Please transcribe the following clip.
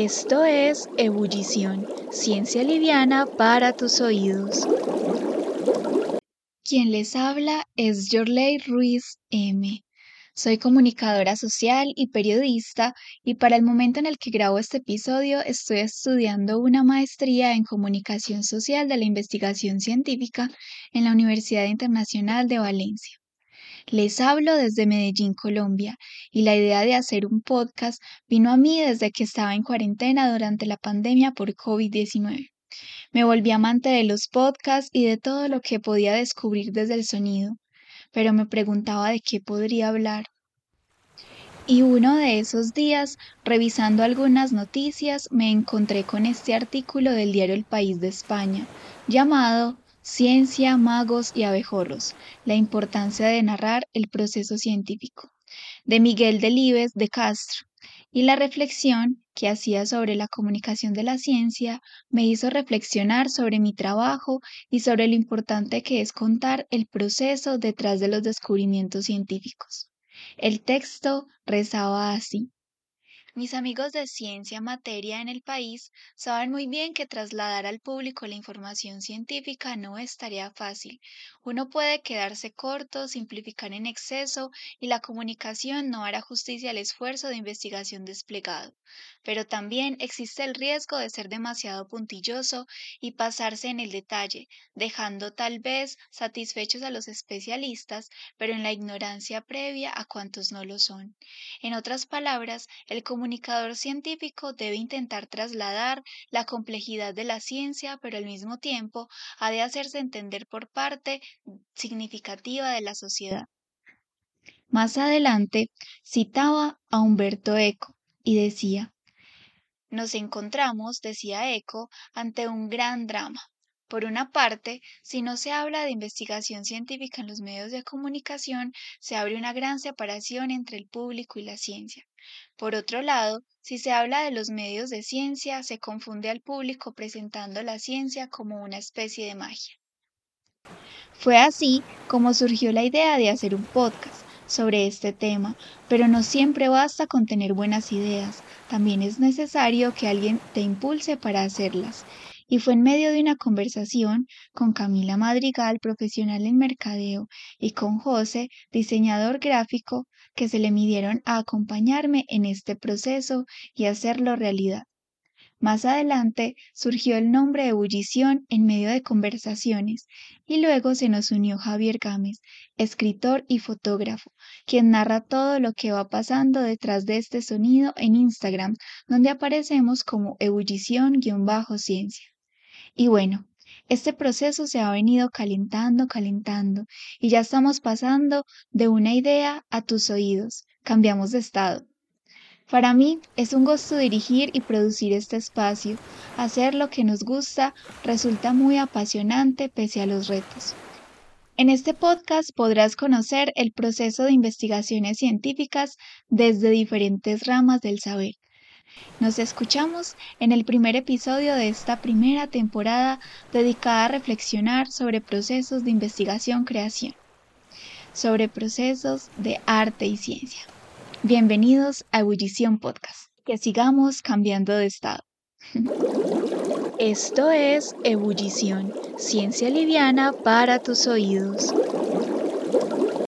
Esto es Ebullición, ciencia liviana para tus oídos. Quien les habla es Jorley Ruiz M. Soy comunicadora social y periodista y para el momento en el que grabo este episodio estoy estudiando una maestría en comunicación social de la investigación científica en la Universidad Internacional de Valencia. Les hablo desde Medellín, Colombia, y la idea de hacer un podcast vino a mí desde que estaba en cuarentena durante la pandemia por COVID-19. Me volví amante de los podcasts y de todo lo que podía descubrir desde el sonido, pero me preguntaba de qué podría hablar. Y uno de esos días, revisando algunas noticias, me encontré con este artículo del diario El País de España, llamado Ciencia, magos y abejorros. La importancia de narrar el proceso científico. De Miguel Delibes de Castro. Y la reflexión que hacía sobre la comunicación de la ciencia me hizo reflexionar sobre mi trabajo y sobre lo importante que es contar el proceso detrás de los descubrimientos científicos. El texto rezaba así. Mis amigos de ciencia materia en el país saben muy bien que trasladar al público la información científica no es tarea fácil. Uno puede quedarse corto, simplificar en exceso y la comunicación no hará justicia al esfuerzo de investigación desplegado. Pero también existe el riesgo de ser demasiado puntilloso y pasarse en el detalle, dejando tal vez satisfechos a los especialistas, pero en la ignorancia previa a cuantos no lo son. En otras palabras, el comunicador científico debe intentar trasladar la complejidad de la ciencia, pero al mismo tiempo ha de hacerse entender por parte significativa de la sociedad. Más adelante citaba a Humberto Eco y decía, nos encontramos, decía Eco, ante un gran drama. Por una parte, si no se habla de investigación científica en los medios de comunicación, se abre una gran separación entre el público y la ciencia. Por otro lado, si se habla de los medios de ciencia, se confunde al público presentando la ciencia como una especie de magia. Fue así como surgió la idea de hacer un podcast sobre este tema, pero no siempre basta con tener buenas ideas, también es necesario que alguien te impulse para hacerlas y fue en medio de una conversación con Camila Madrigal, profesional en mercadeo, y con José, diseñador gráfico, que se le midieron a acompañarme en este proceso y hacerlo realidad. Más adelante surgió el nombre de Ebullición en medio de conversaciones y luego se nos unió Javier Gámez, escritor y fotógrafo, quien narra todo lo que va pasando detrás de este sonido en Instagram, donde aparecemos como ebullición-ciencia. Y bueno, este proceso se ha venido calentando, calentando, y ya estamos pasando de una idea a tus oídos. Cambiamos de estado. Para mí es un gusto dirigir y producir este espacio. Hacer lo que nos gusta resulta muy apasionante pese a los retos. En este podcast podrás conocer el proceso de investigaciones científicas desde diferentes ramas del saber. Nos escuchamos en el primer episodio de esta primera temporada dedicada a reflexionar sobre procesos de investigación-creación, sobre procesos de arte y ciencia. Bienvenidos a Ebullición Podcast. Que sigamos cambiando de estado. Esto es Ebullición, ciencia liviana para tus oídos.